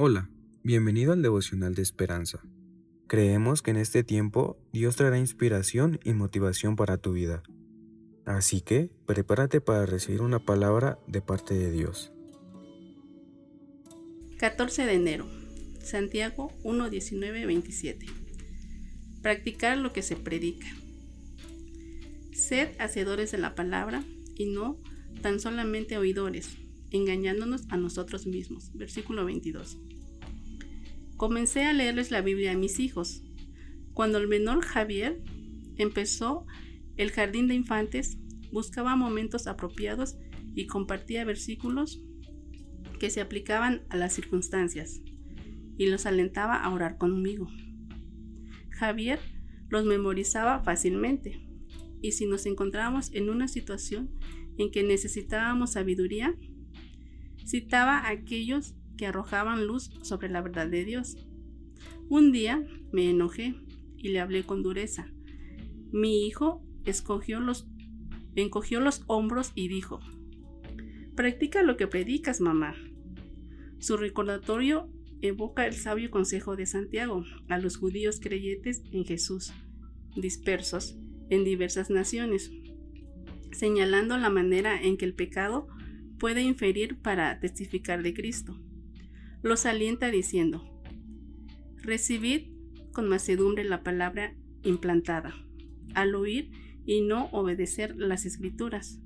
Hola, bienvenido al devocional de esperanza. Creemos que en este tiempo Dios traerá inspiración y motivación para tu vida. Así que prepárate para recibir una palabra de parte de Dios. 14 de enero, Santiago 1, 19, 27. Practicar lo que se predica. Sed hacedores de la palabra y no tan solamente oidores, engañándonos a nosotros mismos. Versículo 22. Comencé a leerles la Biblia a mis hijos. Cuando el menor Javier empezó el jardín de infantes, buscaba momentos apropiados y compartía versículos que se aplicaban a las circunstancias y los alentaba a orar conmigo. Javier los memorizaba fácilmente y si nos encontrábamos en una situación en que necesitábamos sabiduría, citaba a aquellos que arrojaban luz sobre la verdad de Dios. Un día me enojé y le hablé con dureza. Mi hijo encogió los hombros y dijo, Practica lo que predicas, mamá. Su recordatorio evoca el sabio consejo de Santiago a los judíos creyentes en Jesús, dispersos en diversas naciones, señalando la manera en que el pecado puede inferir para testificar de Cristo. Los alienta diciendo, recibid con macedumbre la palabra implantada, al oír y no obedecer las escrituras.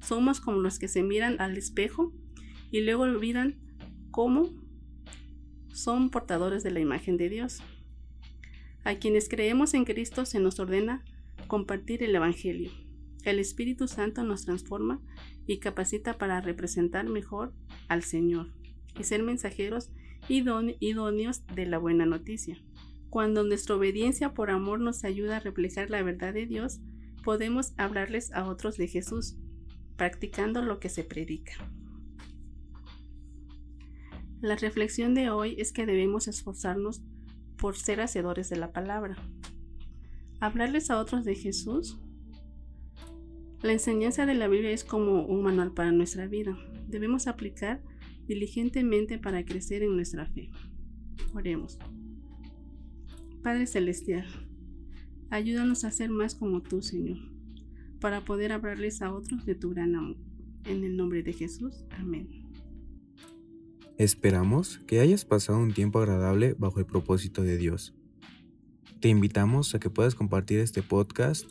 Somos como los que se miran al espejo y luego olvidan cómo son portadores de la imagen de Dios. A quienes creemos en Cristo se nos ordena compartir el Evangelio. El Espíritu Santo nos transforma y capacita para representar mejor al Señor y ser mensajeros idóneos de la buena noticia. Cuando nuestra obediencia por amor nos ayuda a reflejar la verdad de Dios, podemos hablarles a otros de Jesús, practicando lo que se predica. La reflexión de hoy es que debemos esforzarnos por ser hacedores de la palabra. Hablarles a otros de Jesús. La enseñanza de la Biblia es como un manual para nuestra vida. Debemos aplicar diligentemente para crecer en nuestra fe. Oremos. Padre Celestial, ayúdanos a ser más como tú, Señor, para poder hablarles a otros de tu gran amor. En el nombre de Jesús. Amén. Esperamos que hayas pasado un tiempo agradable bajo el propósito de Dios. Te invitamos a que puedas compartir este podcast